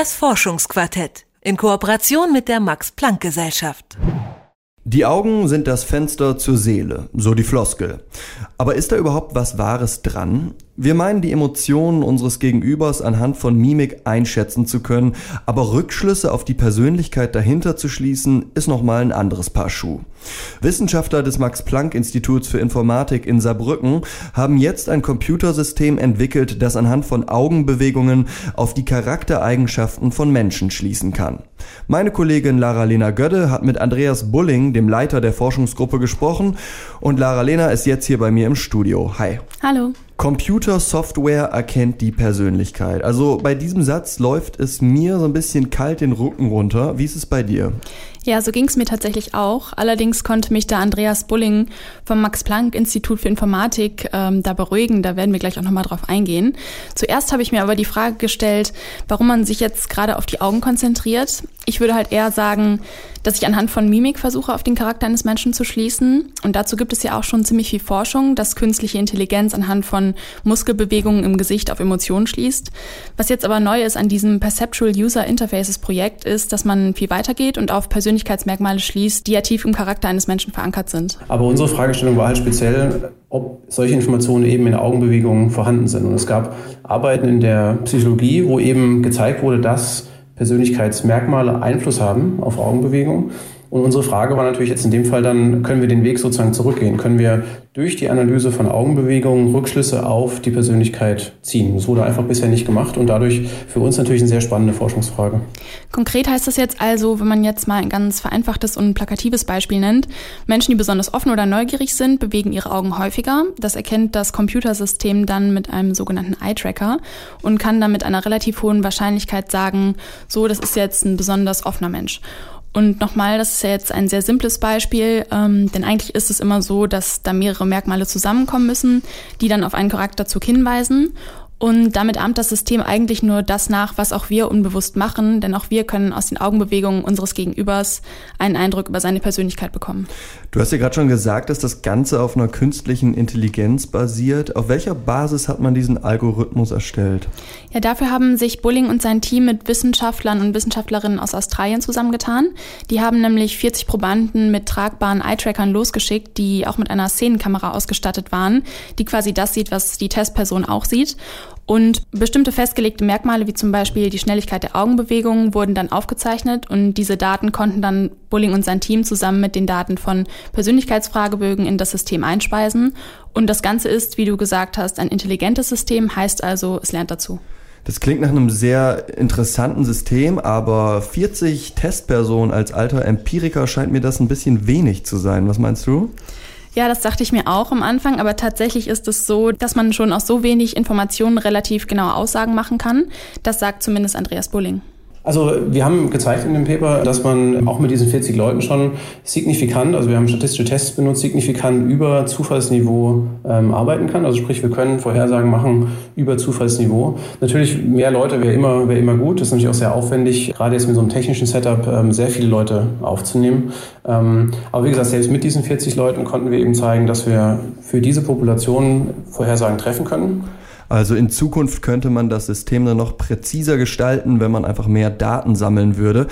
Das Forschungsquartett in Kooperation mit der Max Planck Gesellschaft. Die Augen sind das Fenster zur Seele, so die Floskel. Aber ist da überhaupt was Wahres dran? Wir meinen, die Emotionen unseres Gegenübers anhand von Mimik einschätzen zu können, aber Rückschlüsse auf die Persönlichkeit dahinter zu schließen, ist nochmal ein anderes Paar Schuh. Wissenschaftler des Max-Planck-Instituts für Informatik in Saarbrücken haben jetzt ein Computersystem entwickelt, das anhand von Augenbewegungen auf die Charaktereigenschaften von Menschen schließen kann. Meine Kollegin Lara-Lena Gödde hat mit Andreas Bulling, dem Leiter der Forschungsgruppe, gesprochen und Lara-Lena ist jetzt hier bei mir im Studio. Hi. Hallo. Computersoftware erkennt die Persönlichkeit. Also bei diesem Satz läuft es mir so ein bisschen kalt den Rücken runter. Wie ist es bei dir? Ja, so ging es mir tatsächlich auch. Allerdings konnte mich da Andreas Bulling vom Max-Planck-Institut für Informatik ähm, da beruhigen. Da werden wir gleich auch nochmal drauf eingehen. Zuerst habe ich mir aber die Frage gestellt, warum man sich jetzt gerade auf die Augen konzentriert. Ich würde halt eher sagen, dass ich anhand von Mimik versuche, auf den Charakter eines Menschen zu schließen. Und dazu gibt es ja auch schon ziemlich viel Forschung, dass künstliche Intelligenz anhand von Muskelbewegungen im Gesicht auf Emotionen schließt. Was jetzt aber neu ist an diesem Perceptual User Interfaces Projekt ist, dass man viel weitergeht und auf Persönlichkeitsmerkmale schließt, die ja tief im Charakter eines Menschen verankert sind. Aber unsere Fragestellung war halt speziell, ob solche Informationen eben in Augenbewegungen vorhanden sind. Und es gab Arbeiten in der Psychologie, wo eben gezeigt wurde, dass Persönlichkeitsmerkmale Einfluss haben auf Augenbewegung. Und unsere Frage war natürlich jetzt in dem Fall dann, können wir den Weg sozusagen zurückgehen? Können wir durch die Analyse von Augenbewegungen Rückschlüsse auf die Persönlichkeit ziehen? Das wurde einfach bisher nicht gemacht und dadurch für uns natürlich eine sehr spannende Forschungsfrage. Konkret heißt das jetzt also, wenn man jetzt mal ein ganz vereinfachtes und plakatives Beispiel nennt, Menschen, die besonders offen oder neugierig sind, bewegen ihre Augen häufiger. Das erkennt das Computersystem dann mit einem sogenannten Eye-Tracker und kann dann mit einer relativ hohen Wahrscheinlichkeit sagen, so, das ist jetzt ein besonders offener Mensch. Und nochmal, das ist ja jetzt ein sehr simples Beispiel, ähm, denn eigentlich ist es immer so, dass da mehrere Merkmale zusammenkommen müssen, die dann auf einen Charakterzug hinweisen. Und damit ahmt das System eigentlich nur das nach, was auch wir unbewusst machen, denn auch wir können aus den Augenbewegungen unseres Gegenübers einen Eindruck über seine Persönlichkeit bekommen. Du hast ja gerade schon gesagt, dass das Ganze auf einer künstlichen Intelligenz basiert. Auf welcher Basis hat man diesen Algorithmus erstellt? Ja, dafür haben sich Bulling und sein Team mit Wissenschaftlern und Wissenschaftlerinnen aus Australien zusammengetan. Die haben nämlich 40 Probanden mit tragbaren Eye-Trackern losgeschickt, die auch mit einer Szenenkamera ausgestattet waren, die quasi das sieht, was die Testperson auch sieht. Und bestimmte festgelegte Merkmale, wie zum Beispiel die Schnelligkeit der Augenbewegungen, wurden dann aufgezeichnet und diese Daten konnten dann Bulling und sein Team zusammen mit den Daten von Persönlichkeitsfragebögen in das System einspeisen. Und das Ganze ist, wie du gesagt hast, ein intelligentes System, heißt also, es lernt dazu. Das klingt nach einem sehr interessanten System, aber 40 Testpersonen als alter Empiriker scheint mir das ein bisschen wenig zu sein. Was meinst du? Ja, das dachte ich mir auch am Anfang, aber tatsächlich ist es so, dass man schon aus so wenig Informationen relativ genaue Aussagen machen kann. Das sagt zumindest Andreas Bulling. Also wir haben gezeigt in dem Paper, dass man auch mit diesen 40 Leuten schon signifikant, also wir haben statistische Tests benutzt, signifikant über Zufallsniveau ähm, arbeiten kann. Also sprich, wir können Vorhersagen machen über Zufallsniveau. Natürlich mehr Leute wäre immer, wäre immer gut. Das ist natürlich auch sehr aufwendig, gerade jetzt mit so einem technischen Setup ähm, sehr viele Leute aufzunehmen. Ähm, aber wie gesagt, selbst mit diesen 40 Leuten konnten wir eben zeigen, dass wir für diese Population Vorhersagen treffen können. Also in Zukunft könnte man das System dann noch präziser gestalten, wenn man einfach mehr Daten sammeln würde.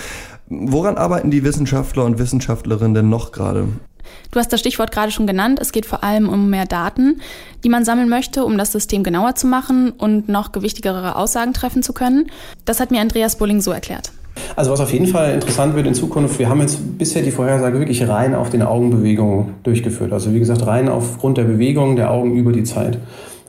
Woran arbeiten die Wissenschaftler und Wissenschaftlerinnen denn noch gerade? Du hast das Stichwort gerade schon genannt. Es geht vor allem um mehr Daten, die man sammeln möchte, um das System genauer zu machen und noch gewichtigere Aussagen treffen zu können. Das hat mir Andreas Bulling so erklärt. Also was auf jeden Fall interessant wird in Zukunft, wir haben jetzt bisher die Vorhersage wirklich rein auf den Augenbewegungen durchgeführt. Also wie gesagt, rein aufgrund der Bewegung der Augen über die Zeit.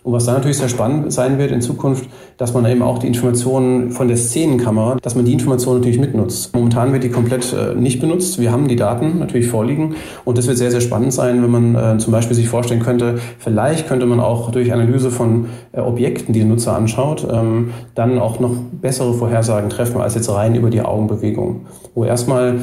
Und was dann natürlich sehr spannend sein wird in Zukunft, dass man eben auch die Informationen von der Szenenkamera, dass man die Informationen natürlich mitnutzt. Momentan wird die komplett äh, nicht benutzt. Wir haben die Daten natürlich vorliegen und das wird sehr, sehr spannend sein, wenn man äh, zum Beispiel sich vorstellen könnte, vielleicht könnte man auch durch Analyse von äh, Objekten, die der Nutzer anschaut, ähm, dann auch noch bessere Vorhersagen treffen als jetzt rein über die Augenbewegung. Wo erstmal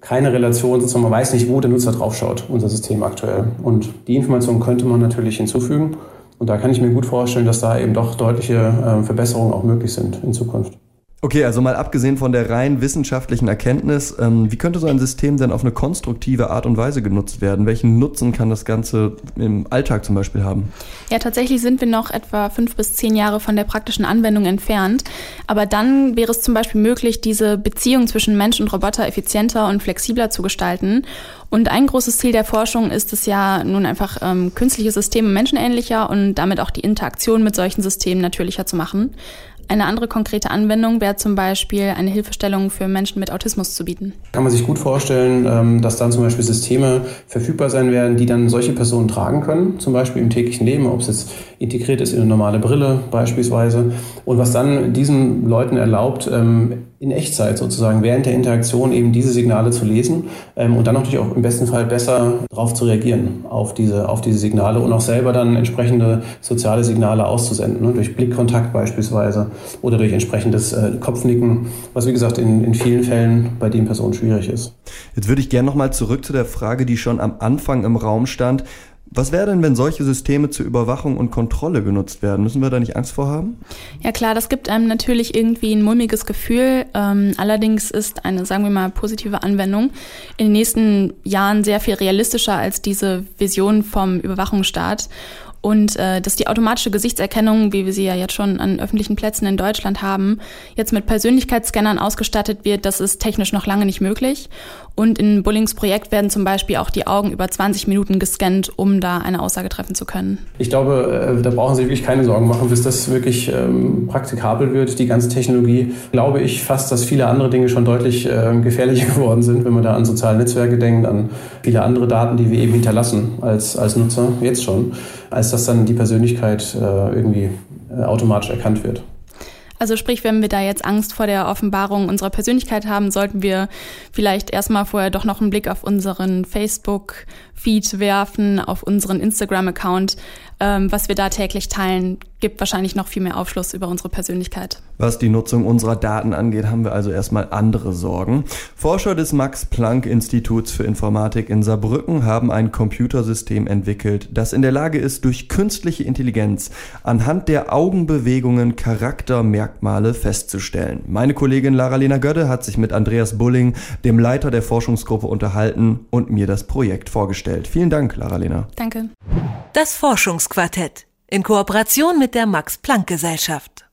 keine Relation, sozusagen man weiß nicht, wo der Nutzer draufschaut, unser System aktuell. Und die Information könnte man natürlich hinzufügen. Und da kann ich mir gut vorstellen, dass da eben doch deutliche ähm, Verbesserungen auch möglich sind in Zukunft. Okay, also mal abgesehen von der rein wissenschaftlichen Erkenntnis, ähm, wie könnte so ein System denn auf eine konstruktive Art und Weise genutzt werden? Welchen Nutzen kann das Ganze im Alltag zum Beispiel haben? Ja, tatsächlich sind wir noch etwa fünf bis zehn Jahre von der praktischen Anwendung entfernt. Aber dann wäre es zum Beispiel möglich, diese Beziehung zwischen Mensch und Roboter effizienter und flexibler zu gestalten. Und ein großes Ziel der Forschung ist es ja nun einfach, ähm, künstliche Systeme menschenähnlicher und damit auch die Interaktion mit solchen Systemen natürlicher zu machen. Eine andere konkrete Anwendung wäre zum Beispiel eine Hilfestellung für Menschen mit Autismus zu bieten. Kann man sich gut vorstellen, ähm, dass dann zum Beispiel Systeme verfügbar sein werden, die dann solche Personen tragen können, zum Beispiel im täglichen Leben, ob es jetzt integriert ist in eine normale Brille beispielsweise, und was dann diesen Leuten erlaubt, ähm, in Echtzeit sozusagen während der Interaktion eben diese Signale zu lesen ähm, und dann natürlich auch im besten Fall besser darauf zu reagieren, auf diese, auf diese Signale und auch selber dann entsprechende soziale Signale auszusenden, ne, durch Blickkontakt beispielsweise oder durch entsprechendes äh, Kopfnicken, was wie gesagt in, in vielen Fällen bei den Personen schwierig ist. Jetzt würde ich gerne nochmal zurück zu der Frage, die schon am Anfang im Raum stand. Was wäre denn, wenn solche Systeme zur Überwachung und Kontrolle genutzt werden? Müssen wir da nicht Angst vor haben? Ja klar, das gibt einem natürlich irgendwie ein mulmiges Gefühl. Ähm, allerdings ist eine, sagen wir mal, positive Anwendung in den nächsten Jahren sehr viel realistischer als diese Vision vom Überwachungsstaat. Und äh, dass die automatische Gesichtserkennung, wie wir sie ja jetzt schon an öffentlichen Plätzen in Deutschland haben, jetzt mit Persönlichkeitsscannern ausgestattet wird, das ist technisch noch lange nicht möglich. Und in Bullings Projekt werden zum Beispiel auch die Augen über 20 Minuten gescannt, um da eine Aussage treffen zu können. Ich glaube, äh, da brauchen Sie wirklich keine Sorgen machen, bis das wirklich ähm, praktikabel wird, die ganze Technologie. Glaube ich fast, dass viele andere Dinge schon deutlich äh, gefährlicher geworden sind, wenn man da an soziale Netzwerke denkt, an viele andere Daten, die wir eben hinterlassen als, als Nutzer, jetzt schon, als dass dann die Persönlichkeit äh, irgendwie äh, automatisch erkannt wird. Also sprich, wenn wir da jetzt Angst vor der Offenbarung unserer Persönlichkeit haben, sollten wir vielleicht erstmal vorher doch noch einen Blick auf unseren Facebook-Feed werfen, auf unseren Instagram-Account. Ähm, was wir da täglich teilen, gibt wahrscheinlich noch viel mehr Aufschluss über unsere Persönlichkeit. Was die Nutzung unserer Daten angeht, haben wir also erstmal andere Sorgen. Forscher des Max-Planck-Instituts für Informatik in Saarbrücken haben ein Computersystem entwickelt, das in der Lage ist, durch künstliche Intelligenz anhand der Augenbewegungen Charaktermerkmale festzustellen. Meine Kollegin Lara-Lena Gödde hat sich mit Andreas Bulling, dem Leiter der Forschungsgruppe, unterhalten und mir das Projekt vorgestellt. Vielen Dank, Lara-Lena. Danke. Das Forschungsquartett in Kooperation mit der Max Planck Gesellschaft.